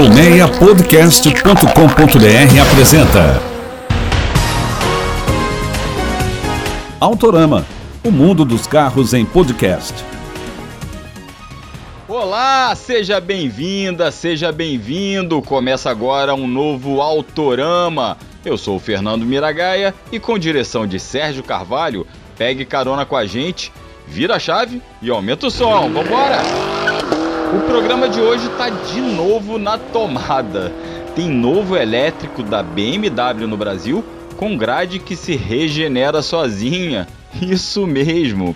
Colmeiapodcast.com.br apresenta Autorama, o mundo dos carros em podcast. Olá, seja bem-vinda, seja bem-vindo. Começa agora um novo Autorama. Eu sou o Fernando Miragaia e com direção de Sérgio Carvalho, pegue carona com a gente, vira a chave e aumenta o som. Vambora! O programa de hoje está de novo na tomada. Tem novo elétrico da BMW no Brasil com grade que se regenera sozinha. Isso mesmo.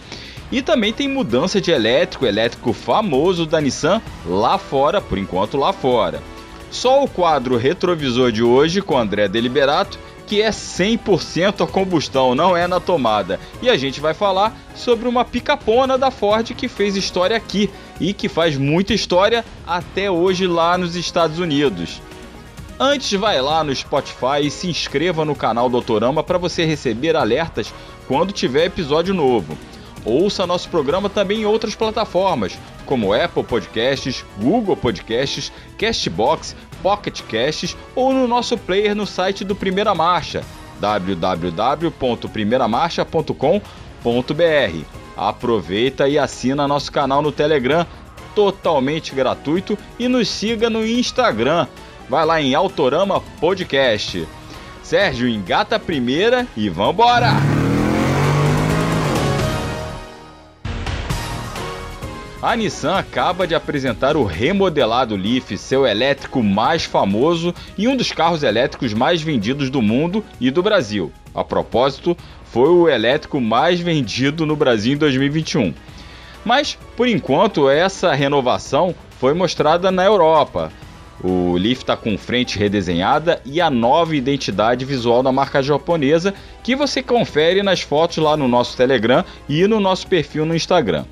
E também tem mudança de elétrico, elétrico famoso da Nissan lá fora, por enquanto lá fora. Só o quadro retrovisor de hoje com André Deliberato que é 100% a combustão, não é na tomada. E a gente vai falar sobre uma picapona da Ford que fez história aqui e que faz muita história até hoje lá nos Estados Unidos. Antes, vai lá no Spotify e se inscreva no canal Doutorama para você receber alertas quando tiver episódio novo. Ouça nosso programa também em outras plataformas, como Apple Podcasts, Google Podcasts, Castbox, Pocket Casts ou no nosso player no site do Primeira Marcha, www.primeiramarcha.com.br. Aproveita e assina nosso canal no Telegram, totalmente gratuito, e nos siga no Instagram. Vai lá em Autorama Podcast. Sérgio, engata a primeira e vambora! A Nissan acaba de apresentar o remodelado Leaf, seu elétrico mais famoso e um dos carros elétricos mais vendidos do mundo e do Brasil. A propósito, foi o elétrico mais vendido no Brasil em 2021. Mas, por enquanto, essa renovação foi mostrada na Europa. O Leaf está com frente redesenhada e a nova identidade visual da marca japonesa que você confere nas fotos lá no nosso Telegram e no nosso perfil no Instagram.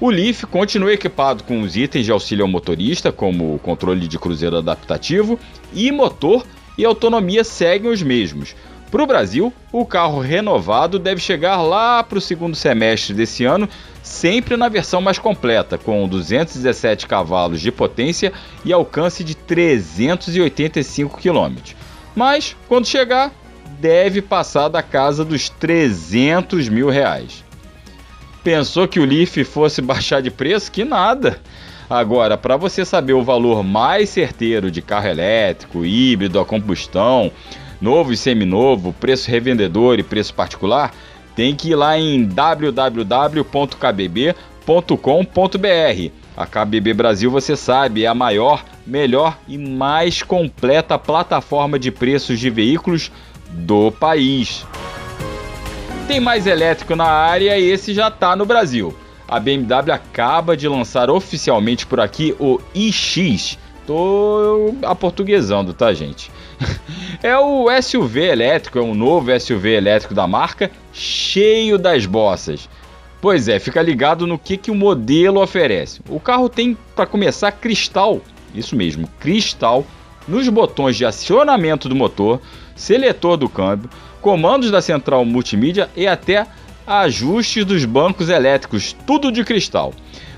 O Leaf continua equipado com os itens de auxílio ao motorista, como o controle de cruzeiro adaptativo e motor e autonomia seguem os mesmos. Para o Brasil, o carro renovado deve chegar lá para o segundo semestre desse ano, sempre na versão mais completa, com 217 cavalos de potência e alcance de 385 km. Mas, quando chegar, deve passar da casa dos 300 mil reais. Pensou que o Leaf fosse baixar de preço? Que nada! Agora, para você saber o valor mais certeiro de carro elétrico, híbrido a combustão, novo e seminovo, preço revendedor e preço particular, tem que ir lá em www.kbb.com.br. A KBB Brasil, você sabe, é a maior, melhor e mais completa plataforma de preços de veículos do país. Tem mais elétrico na área e esse já está no Brasil. A BMW acaba de lançar oficialmente por aqui o iX. Tô aportuguesando, tá, gente? é o SUV elétrico, é um novo SUV elétrico da marca, cheio das bossas. Pois é, fica ligado no que, que o modelo oferece. O carro tem, para começar, cristal, isso mesmo, cristal, nos botões de acionamento do motor, seletor do câmbio, comandos da central multimídia e até ajustes dos bancos elétricos, tudo de cristal.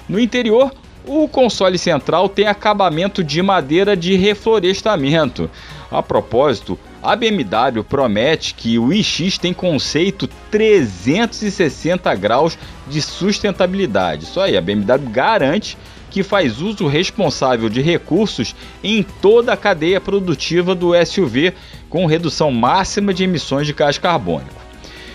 No interior, o console central tem acabamento de madeira de reflorestamento. A propósito, a BMW promete que o iX tem conceito 360 graus de sustentabilidade. Isso aí, a BMW garante que faz uso responsável de recursos em toda a cadeia produtiva do SUV, com redução máxima de emissões de gás carbônico.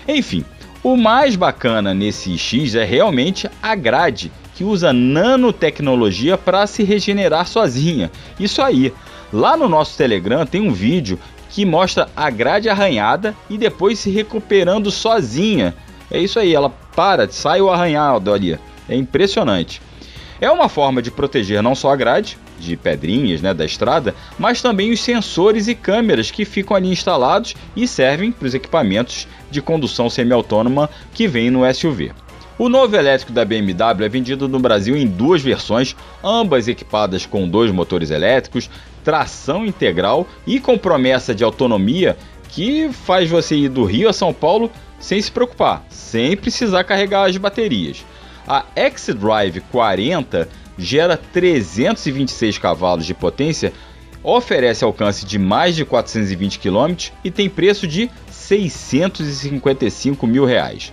Enfim, o mais bacana nesse X é realmente a grade, que usa nanotecnologia para se regenerar sozinha. Isso aí. Lá no nosso Telegram tem um vídeo que mostra a grade arranhada e depois se recuperando sozinha. É isso aí, ela para, sai o arranhado ali. É impressionante. É uma forma de proteger não só a grade, de pedrinhas né, da estrada, mas também os sensores e câmeras que ficam ali instalados e servem para os equipamentos de condução semi-autônoma que vem no SUV. O novo elétrico da BMW é vendido no Brasil em duas versões, ambas equipadas com dois motores elétricos, tração integral e com promessa de autonomia que faz você ir do Rio a São Paulo sem se preocupar, sem precisar carregar as baterias. A X-Drive 40 gera 326 cavalos de potência oferece alcance de mais de 420 km e tem preço de 655 mil reais.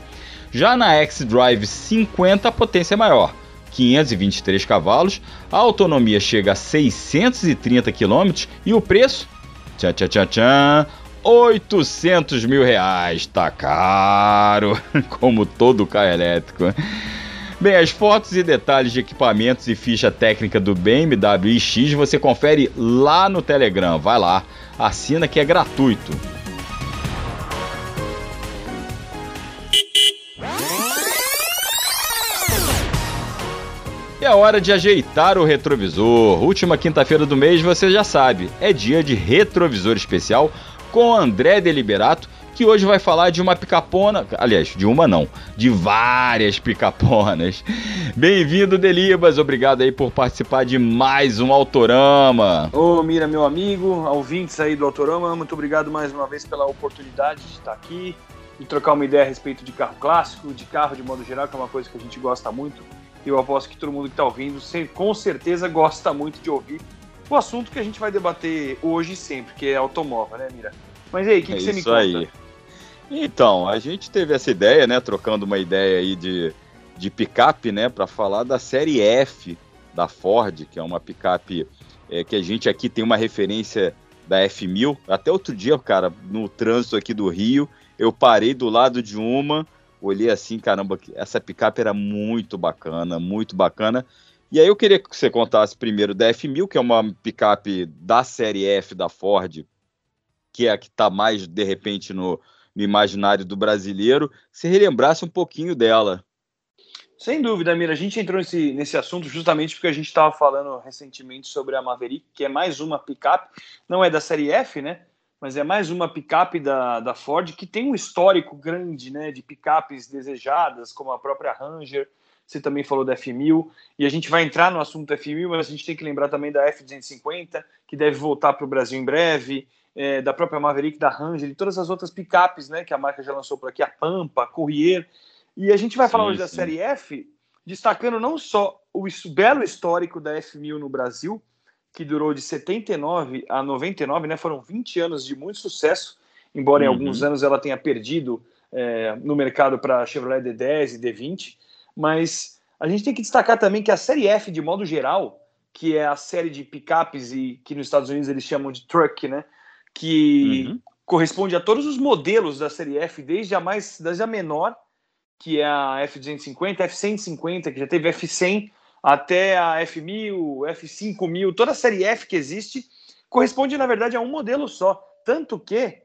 Já na X-Drive 50 a potência é maior, 523 cavalos, a autonomia chega a 630 km e o preço, tchan, tchan, tchan, tchan, 800 mil reais. Tá caro, como todo carro elétrico. Bem, as fotos e detalhes de equipamentos e ficha técnica do BMW iX você confere lá no Telegram. Vai lá, assina que é gratuito. É hora de ajeitar o retrovisor. Última quinta-feira do mês, você já sabe, é dia de retrovisor especial com André Deliberato, que hoje vai falar de uma picapona, aliás, de uma não, de várias picaponas. Bem-vindo, Delibas, obrigado aí por participar de mais um Autorama. Ô, Mira, meu amigo, ouvintes aí do Autorama, muito obrigado mais uma vez pela oportunidade de estar aqui e trocar uma ideia a respeito de carro clássico, de carro de modo geral, que é uma coisa que a gente gosta muito eu aposto que todo mundo que está ouvindo com certeza gosta muito de ouvir o assunto que a gente vai debater hoje e sempre, que é automóvel, né, Mira? Mas aí, o que, é que você me conta? Aí. Então, a gente teve essa ideia, né, trocando uma ideia aí de, de picape, né, para falar da série F da Ford, que é uma picape é, que a gente aqui tem uma referência da F1000. Até outro dia, cara, no trânsito aqui do Rio, eu parei do lado de uma olhei assim, caramba, essa picape era muito bacana, muito bacana. E aí eu queria que você contasse primeiro da F1000, que é uma picape da série F da Ford, que é a que está mais, de repente, no, no imaginário do brasileiro. Se relembrasse um pouquinho dela. Sem dúvida, Mira. A gente entrou nesse, nesse assunto justamente porque a gente estava falando recentemente sobre a Maverick, que é mais uma picape, não é da série F, né? Mas é mais uma picape da, da Ford que tem um histórico grande né, de picapes desejadas, como a própria Ranger. Você também falou da F1000, e a gente vai entrar no assunto F1000, mas a gente tem que lembrar também da F250, que deve voltar para o Brasil em breve, é, da própria Maverick, da Ranger e todas as outras picapes né, que a marca já lançou por aqui, a Pampa, a Courier. E a gente vai sim, falar hoje sim. da série F, destacando não só o belo histórico da F1000 no Brasil, que durou de 79 a 99, né? Foram 20 anos de muito sucesso, embora uhum. em alguns anos ela tenha perdido é, no mercado para Chevrolet D10 e D20. Mas a gente tem que destacar também que a série F, de modo geral, que é a série de picapes e que nos Estados Unidos eles chamam de truck, né? Que uhum. corresponde a todos os modelos da série F, desde a mais, desde a menor, que é a F250, F150, que já teve F100 até a F1000, F5000, toda a série F que existe, corresponde, na verdade, a um modelo só. Tanto que,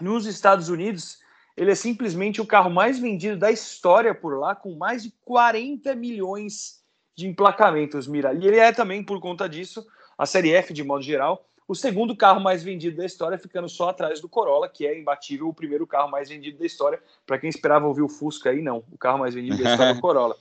nos Estados Unidos, ele é simplesmente o carro mais vendido da história por lá, com mais de 40 milhões de emplacamentos, Mira. E ele é também, por conta disso, a série F, de modo geral, o segundo carro mais vendido da história, ficando só atrás do Corolla, que é imbatível o primeiro carro mais vendido da história. Para quem esperava ouvir o Fusca aí, não. O carro mais vendido da história é o Corolla.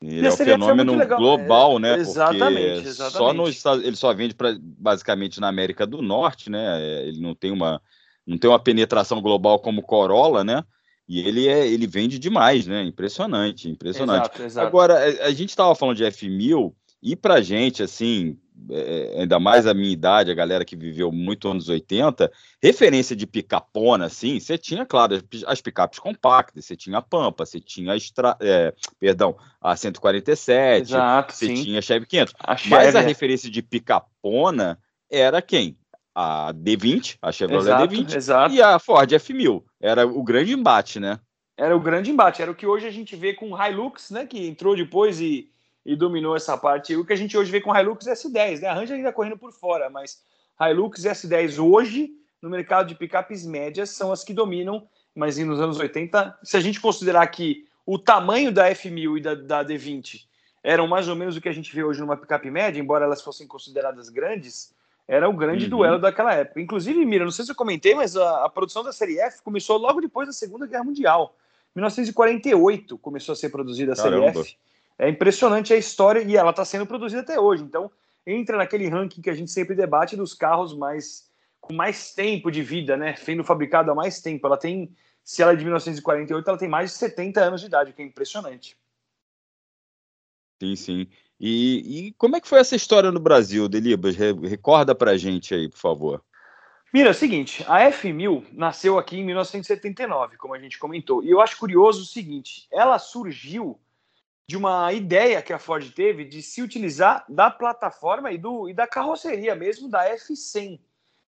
Ele é um fenômeno global, né? Exatamente, exatamente. Só no, ele só vende pra, basicamente na América do Norte, né? É, ele não tem uma não tem uma penetração global como Corolla, né? E ele é ele vende demais, né? Impressionante, impressionante. Exato, exato. Agora a, a gente estava falando de F1000 e para gente assim é, ainda mais a minha idade, a galera que viveu muito anos 80, referência de picapona, assim, você tinha, claro, as picapes compactas, você tinha a Pampa, você tinha a, Extra, é, perdão, a 147, Exato, você sim. tinha a Chevy 500, a Chevy. mas a referência de picapona era quem? A D20, a Chevrolet exato, D20 exato. e a Ford F1000, era o grande embate, né? Era o grande embate, era o que hoje a gente vê com o Hilux, né, que entrou depois e e dominou essa parte. O que a gente hoje vê com Hilux S10, né? A Ranger ainda correndo por fora, mas Hilux S10 hoje, no mercado de picapes médias, são as que dominam, mas nos anos 80, se a gente considerar que o tamanho da F1000 e da, da D20 eram mais ou menos o que a gente vê hoje numa picape média, embora elas fossem consideradas grandes, era o grande uhum. duelo daquela época. Inclusive, Mira, não sei se eu comentei, mas a, a, produção da série F começou logo depois da Segunda Guerra Mundial. 1948 começou a ser produzida a série F. É impressionante a história e ela está sendo produzida até hoje. Então, entra naquele ranking que a gente sempre debate dos carros mais com mais tempo de vida, né? Sendo fabricado há mais tempo. Ela tem, se ela é de 1948, ela tem mais de 70 anos de idade, o que é impressionante. Sim, sim. E, e, como é que foi essa história no Brasil, Delibas? Recorda pra gente aí, por favor. Mira, é o seguinte, a F1000 nasceu aqui em 1979, como a gente comentou. E eu acho curioso o seguinte, ela surgiu de uma ideia que a Ford teve de se utilizar da plataforma e, do, e da carroceria mesmo da F100.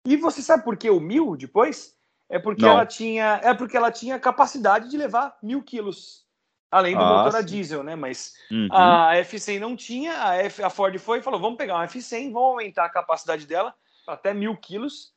E você sabe por que o 1000 depois? É porque Não. ela tinha é porque ela tinha capacidade de levar mil quilos, além do ah, motor a diesel, né? Mas uhum. a F100 não tinha, a, F, a Ford foi e falou: vamos pegar uma F100, vamos aumentar a capacidade dela até mil quilos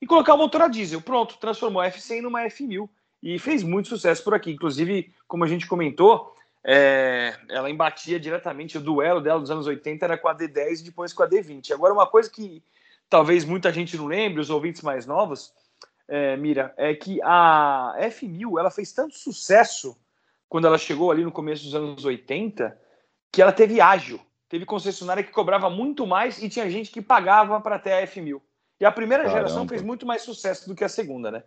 e colocar o motor a diesel. Pronto, transformou a F100 numa F1000 e fez muito sucesso por aqui. Inclusive, como a gente comentou, é, ela embatia diretamente, o duelo dela dos anos 80 era com a D10 e depois com a D20. Agora, uma coisa que talvez muita gente não lembre, os ouvintes mais novos, é, Mira, é que a F1000 ela fez tanto sucesso quando ela chegou ali no começo dos anos 80 que ela teve ágio. Teve concessionária que cobrava muito mais e tinha gente que pagava para ter a F1000. E a primeira Caramba. geração fez muito mais sucesso do que a segunda, né?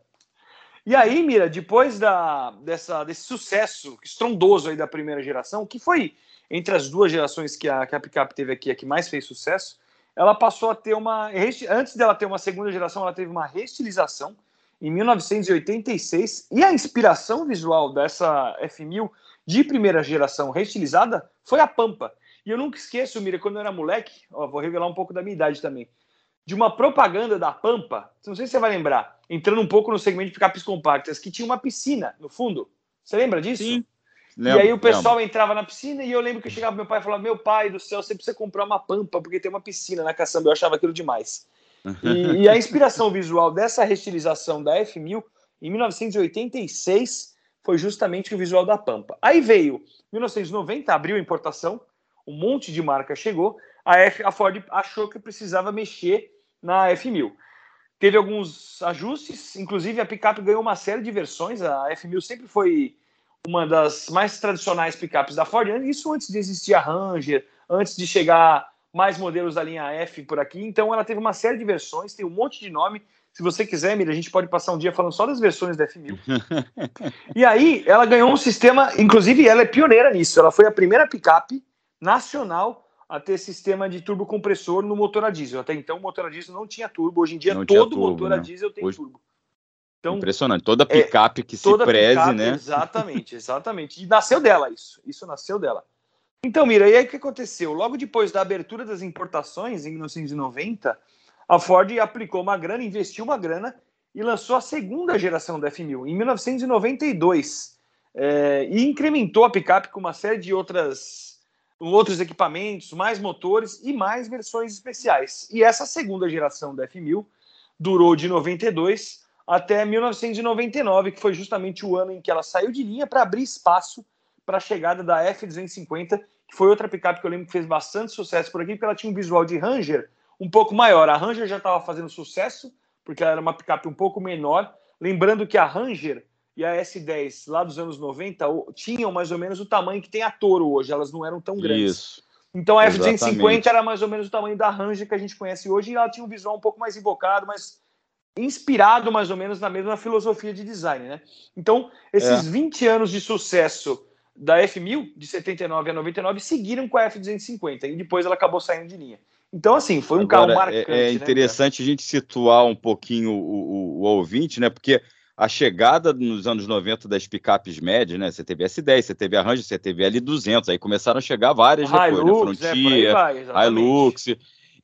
E aí, Mira, depois da, dessa, desse sucesso estrondoso aí da primeira geração, que foi entre as duas gerações que a, que a Pickup teve aqui, a que mais fez sucesso, ela passou a ter uma. Antes dela ter uma segunda geração, ela teve uma reestilização em 1986. E a inspiração visual dessa F1000 de primeira geração reestilizada foi a Pampa. E eu nunca esqueço, Mira, quando eu era moleque, ó, vou revelar um pouco da minha idade também, de uma propaganda da Pampa, não sei se você vai lembrar, entrando um pouco no segmento de picapes compactas, que tinha uma piscina no fundo. Você lembra disso? Sim. Lembro, e aí o pessoal lembro. entrava na piscina e eu lembro que eu chegava pro meu pai e falava: Meu pai do céu, você precisa comprar uma pampa, porque tem uma piscina na caçamba. Eu achava aquilo demais. E, e a inspiração visual dessa restilização da F1000 em 1986 foi justamente o visual da Pampa. Aí veio 1990, abriu a importação, um monte de marca chegou, a, F, a Ford achou que precisava mexer na F1000. Teve alguns ajustes, inclusive a picape ganhou uma série de versões, a F1000 sempre foi uma das mais tradicionais picapes da Ford, isso antes de existir a Ranger, antes de chegar mais modelos da linha F por aqui. Então ela teve uma série de versões, tem um monte de nome. Se você quiser, Mira, a gente pode passar um dia falando só das versões da F1000. e aí ela ganhou um sistema, inclusive ela é pioneira nisso. Ela foi a primeira picape nacional a ter sistema de turbo compressor no motor a diesel. Até então o motor a diesel não tinha turbo. Hoje em dia não todo turbo, motor né? a diesel tem Hoje... turbo. Então, Impressionante. Toda é, picape é, que se preze, picape, né? Exatamente, exatamente. E nasceu dela isso. Isso nasceu dela. Então, Mira, e aí o que aconteceu? Logo depois da abertura das importações, em 1990, a Ford aplicou uma grana, investiu uma grana e lançou a segunda geração da F1000, em 1992. É, e incrementou a picape com uma série de outras, outros equipamentos, mais motores e mais versões especiais. E essa segunda geração da F1000 durou de 92 até 1999, que foi justamente o ano em que ela saiu de linha para abrir espaço para a chegada da F250, que foi outra picape que eu lembro que fez bastante sucesso por aqui, porque ela tinha um visual de Ranger um pouco maior. A Ranger já estava fazendo sucesso, porque ela era uma picape um pouco menor. Lembrando que a Ranger e a S10 lá dos anos 90 tinham mais ou menos o tamanho que tem a Toro hoje, elas não eram tão grandes. Isso. Então a F250 era mais ou menos o tamanho da Ranger que a gente conhece hoje e ela tinha um visual um pouco mais invocado, mas inspirado mais ou menos na mesma filosofia de design, né? Então, esses é. 20 anos de sucesso da F1000, de 79 a 99, seguiram com a F250 e depois ela acabou saindo de linha. Então, assim, foi um Agora, carro marcante. É, é né, interessante né, a gente situar um pouquinho o, o, o, ouvinte, né? Porque a chegada nos anos 90 das picapes médias, né? Você teve S10, você teve a Ranger, você teve a L200, aí começaram a chegar várias depois, né? Hilux, né? Frontier, vai, Hilux.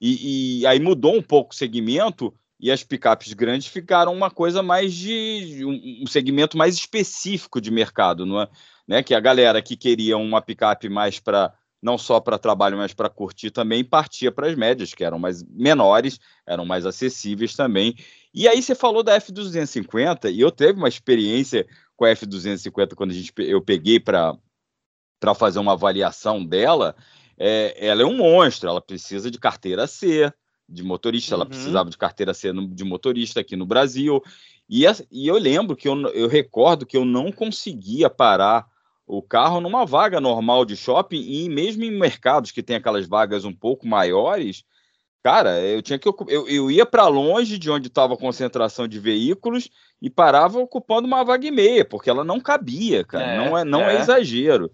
E, e aí mudou um pouco o segmento e as picapes grandes ficaram uma coisa mais de um, um segmento mais específico de mercado, não é? Né? Que a galera que queria uma picape mais para não só para trabalho, mas para curtir também, partia para as médias, que eram mais menores, eram mais acessíveis também. E aí você falou da F250, e eu teve uma experiência com a F250 quando a gente, eu peguei para fazer uma avaliação dela. É, ela é um monstro, ela precisa de carteira C, de motorista, ela uhum. precisava de carteira C de motorista aqui no Brasil. E, e eu lembro que eu, eu recordo que eu não conseguia parar o carro numa vaga normal de shopping e mesmo em mercados que tem aquelas vagas um pouco maiores, cara, eu tinha que eu, eu ia para longe de onde estava a concentração de veículos e parava ocupando uma vaga e meia, porque ela não cabia, cara, é, não é não é. é exagero.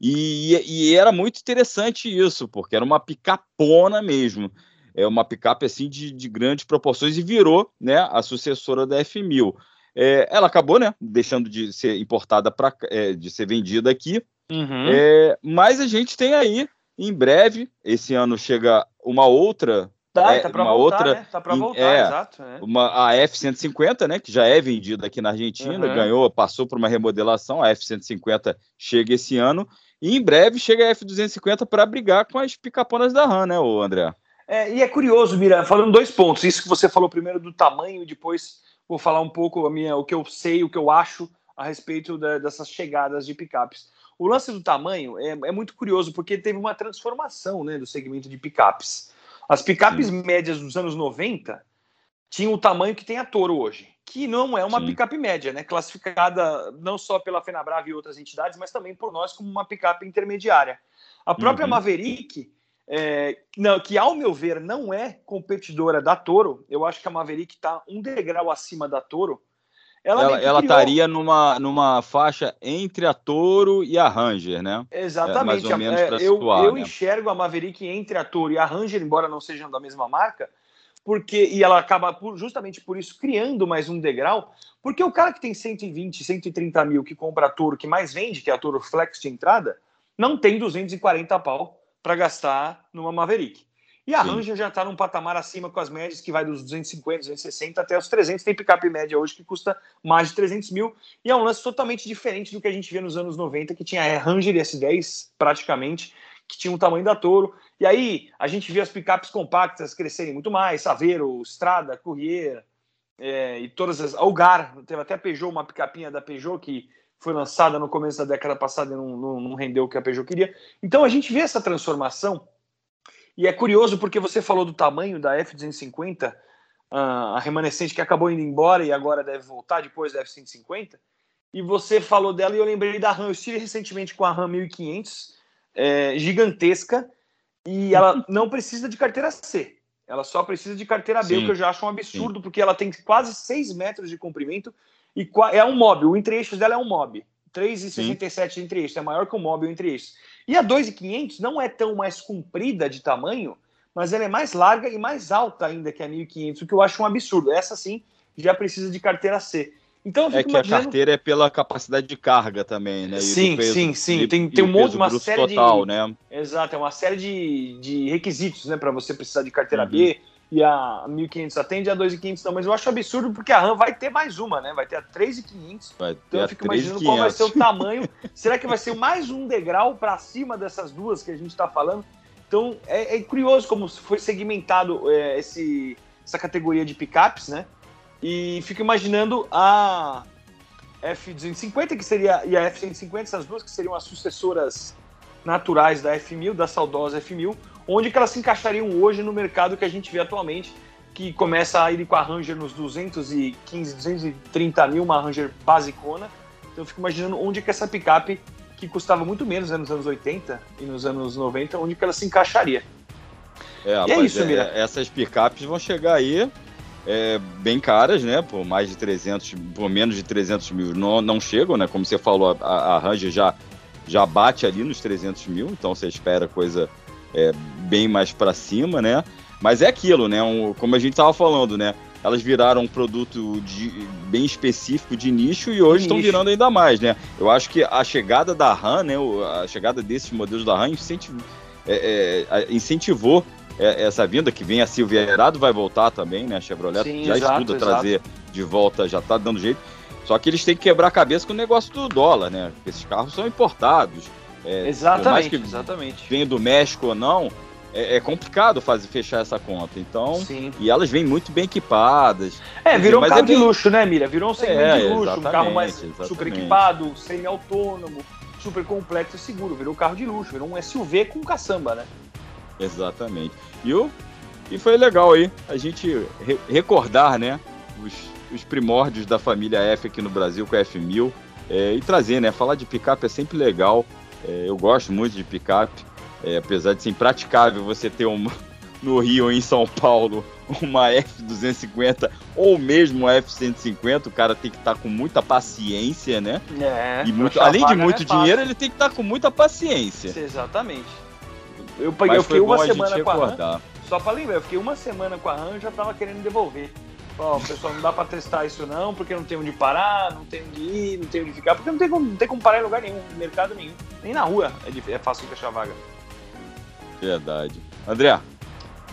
E, e, era muito interessante isso, porque era uma picapona mesmo. É uma picape assim de, de grandes proporções e virou né, a sucessora da F1000. É, ela acabou né, deixando de ser importada, pra, é, de ser vendida aqui. Uhum. É, mas a gente tem aí, em breve, esse ano chega uma outra Tá, é, tá para voltar, outra, né? Tá para voltar, é, exato. É. Uma, a F-150, né, que já é vendida aqui na Argentina, uhum. ganhou, passou por uma remodelação, a F-150 chega esse ano, e em breve chega a F-250 para brigar com as picaponas da RAM, né, o André? É, e é curioso, Mira, falando dois pontos, isso que você falou primeiro do tamanho, e depois vou falar um pouco a minha, o que eu sei, o que eu acho a respeito da, dessas chegadas de picapes. O lance do tamanho é, é muito curioso, porque teve uma transformação né, do segmento de picapes. As picapes Sim. médias dos anos 90 tinham o tamanho que tem a Toro hoje, que não é uma Sim. picape média, né? Classificada não só pela Fenabrave e outras entidades, mas também por nós como uma picape intermediária. A própria uhum. Maverick, é, não, que ao meu ver não é competidora da Toro, eu acho que a Maverick está um degrau acima da Toro, ela, ela, estaria numa, numa faixa entre a Toro e a Ranger, né? Exatamente. É, mais ou menos é, eu, situar, eu né? enxergo a Maverick entre a Toro e a Ranger, embora não sejam da mesma marca, porque e ela acaba por, justamente por isso criando mais um degrau, porque o cara que tem 120, 130 mil que compra a Toro, que mais vende, que é a Toro Flex de entrada, não tem 240 pau para gastar numa Maverick. E a Sim. Ranger já está num patamar acima com as médias, que vai dos 250, 260 até os 300. Tem picape média hoje que custa mais de 300 mil. E é um lance totalmente diferente do que a gente via nos anos 90, que tinha a Ranger S10 praticamente, que tinha o tamanho da Toro. E aí a gente via as picapes compactas crescerem muito mais, Saveiro, Strada, Courier é, e todas as. Algar, teve até a Peugeot, uma picapinha da Peugeot que foi lançada no começo da década passada e não, não, não rendeu o que a Peugeot queria. Então a gente vê essa transformação e é curioso porque você falou do tamanho da F-250, a remanescente que acabou indo embora e agora deve voltar depois da F-150. E você falou dela e eu lembrei da RAM. Eu estive recentemente com a RAM 1500, é, gigantesca, e ela não precisa de carteira C. Ela só precisa de carteira B, Sim. o que eu já acho um absurdo, Sim. porque ela tem quase 6 metros de comprimento e é um mob. O entre-eixos dela é um mob. 3,67 entre eixos, é maior que o mob entre eixos. E a 2,500 não é tão mais comprida de tamanho, mas ela é mais larga e mais alta ainda que a 1500, o que eu acho um absurdo. Essa sim já precisa de carteira C. Então, é que imaginando... a carteira é pela capacidade de carga também, né? sim, peso, sim, sim. E, tem, tem um monte, uma série total, de. Né? Exato, é uma série de, de requisitos, né? Para você precisar de carteira uhum. B e a 1500 atende, a 2500 não. Mas eu acho absurdo porque a RAM vai ter mais uma, né? Vai ter a 3500. Então eu fico imaginando qual vai ser o tamanho. Será que vai ser mais um degrau para cima dessas duas que a gente está falando? Então é, é, curioso como foi segmentado é, esse, essa categoria de picapes, né? E fico imaginando a F250, que seria, e a F150, essas duas que seriam as sucessoras naturais da F1000, da saudosa F1000, onde que elas se encaixariam hoje no mercado que a gente vê atualmente, que começa a ir com a Ranger nos 215, 230 mil, uma Ranger basicona. Então eu fico imaginando onde que essa picape, que custava muito menos né, nos anos 80 e nos anos 90, onde que ela se encaixaria. É, e é isso, é, Mira. Essas picapes vão chegar aí é, bem caras, né? Por mais de 300, por menos de 300 mil não, não chegam, né? Como você falou, a, a Ranger já, já bate ali nos 300 mil, então você espera coisa é, bem mais para cima, né? Mas é aquilo, né? Um, como a gente estava falando, né? Elas viraram um produto de, bem específico de nicho e hoje estão virando ainda mais, né? Eu acho que a chegada da RAM, né? A chegada desses modelos da RAM é, é, incentivou é, essa vinda que vem a Silverado vai voltar também, né? A Chevrolet Sim, já exato, estuda exato. trazer de volta, já está dando jeito. Só que eles têm que quebrar a cabeça com o negócio do dólar, né? Esses carros são importados. É, exatamente, que exatamente. Venha do México ou não, é, é, complicado fazer fechar essa conta. Então, Sim. e elas vêm muito bem equipadas. É, virou um carro é bem... de luxo, né, Mira? Virou um segmento é, de luxo, um carro mais exatamente. super equipado, semi-autônomo, super complexo e seguro. Virou um carro de luxo, virou um SUV com caçamba, né? Exatamente. E, o, e foi legal aí a gente re recordar, né, os, os primórdios da família F aqui no Brasil com a F1000 é, e trazer, né, falar de picape é sempre legal. É, eu gosto muito de picape, é, apesar de ser impraticável você ter uma, no Rio ou em São Paulo uma F250 ou mesmo uma F150, o cara tem que estar tá com muita paciência, né? É, e muito, além de muito é dinheiro, ele tem que estar tá com muita paciência. Exatamente. Eu, peguei, eu fiquei uma semana com a RAM, só pra lembrar, eu fiquei uma semana com a RAM e já tava querendo devolver. Ó, oh, pessoal, não dá pra testar isso não, porque não tem onde parar, não tem onde ir, não tem onde ficar, porque não tem como, não tem como parar em lugar nenhum, em mercado nenhum. Nem na rua é, é fácil fechar vaga. Verdade. André,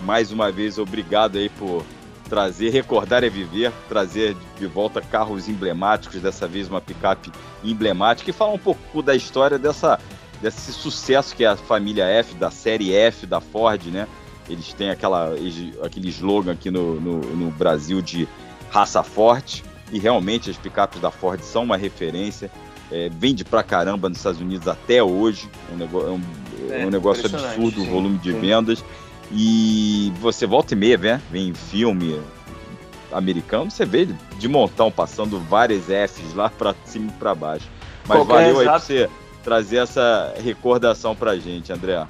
mais uma vez, obrigado aí por trazer, recordar é viver, trazer de volta carros emblemáticos, dessa vez uma picape emblemática e falar um pouco da história dessa, desse sucesso que é a família F, da série F da Ford, né? Eles têm aquela, aquele slogan aqui no, no, no Brasil de raça forte e realmente as picapes da Ford são uma referência. É, vende pra caramba nos Estados Unidos até hoje. É um negócio, é um, é um negócio absurdo sim, o volume de sim. vendas. E você volta e meia, né? Vem filme americano, você vê de montão passando várias Fs lá para cima e para baixo. Mas valeu aí pra você trazer essa recordação pra gente, André.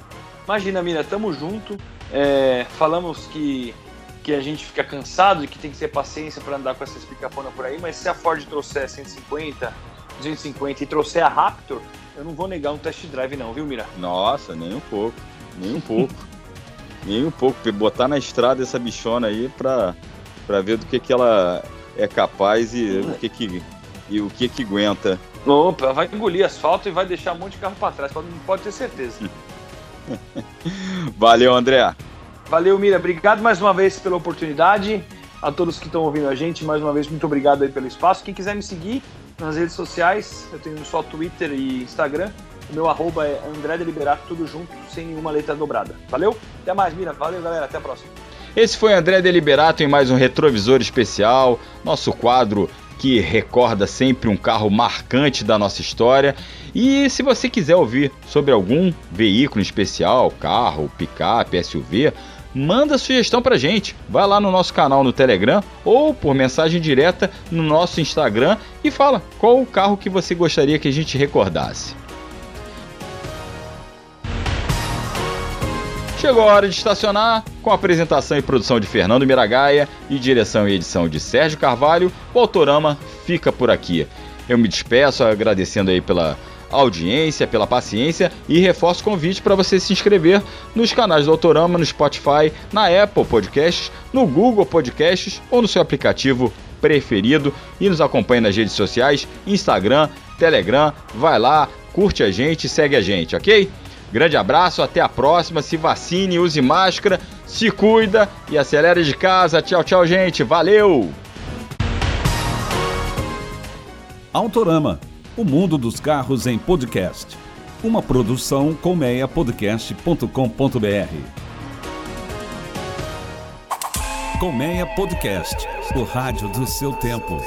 Imagina, Mira, tamo junto. É, falamos que, que a gente fica cansado e que tem que ter paciência para andar com essas picaponas por aí, mas se a Ford trouxer 150, 250 e trouxer a Raptor, eu não vou negar um test drive não, viu, Mira? Nossa, nem um pouco, nem um pouco. nem um pouco, botar na estrada essa bichona aí pra, pra ver do que, que ela é capaz e o que que, e o que que aguenta. Opa, vai engolir asfalto e vai deixar um monte de carro para trás, pode, pode ter certeza. Valeu, André. Valeu, Mira. Obrigado mais uma vez pela oportunidade. A todos que estão ouvindo a gente, mais uma vez, muito obrigado aí pelo espaço. Quem quiser me seguir nas redes sociais, eu tenho só Twitter e Instagram. O meu arroba é André Deliberato, tudo junto, sem nenhuma letra dobrada. Valeu? Até mais, Mira. Valeu, galera. Até a próxima. Esse foi André Deliberato em mais um Retrovisor Especial, nosso quadro que recorda sempre um carro marcante da nossa história. E se você quiser ouvir sobre algum veículo especial, carro, picape, SUV, manda sugestão pra gente. Vai lá no nosso canal no Telegram ou por mensagem direta no nosso Instagram e fala qual o carro que você gostaria que a gente recordasse. Chegou a hora de estacionar, com a apresentação e produção de Fernando Miragaia e direção e edição de Sérgio Carvalho, o Autorama fica por aqui. Eu me despeço agradecendo aí pela audiência, pela paciência e reforço o convite para você se inscrever nos canais do Autorama, no Spotify, na Apple Podcasts, no Google Podcasts ou no seu aplicativo preferido e nos acompanhe nas redes sociais, Instagram, Telegram, vai lá, curte a gente, segue a gente, ok? Grande abraço, até a próxima. Se vacine, use máscara, se cuida e acelere de casa. Tchau, tchau, gente. Valeu! Autorama, o mundo dos carros em podcast. Uma produção colmeiapodcast.com.br. Colmeia Podcast, o rádio do seu tempo.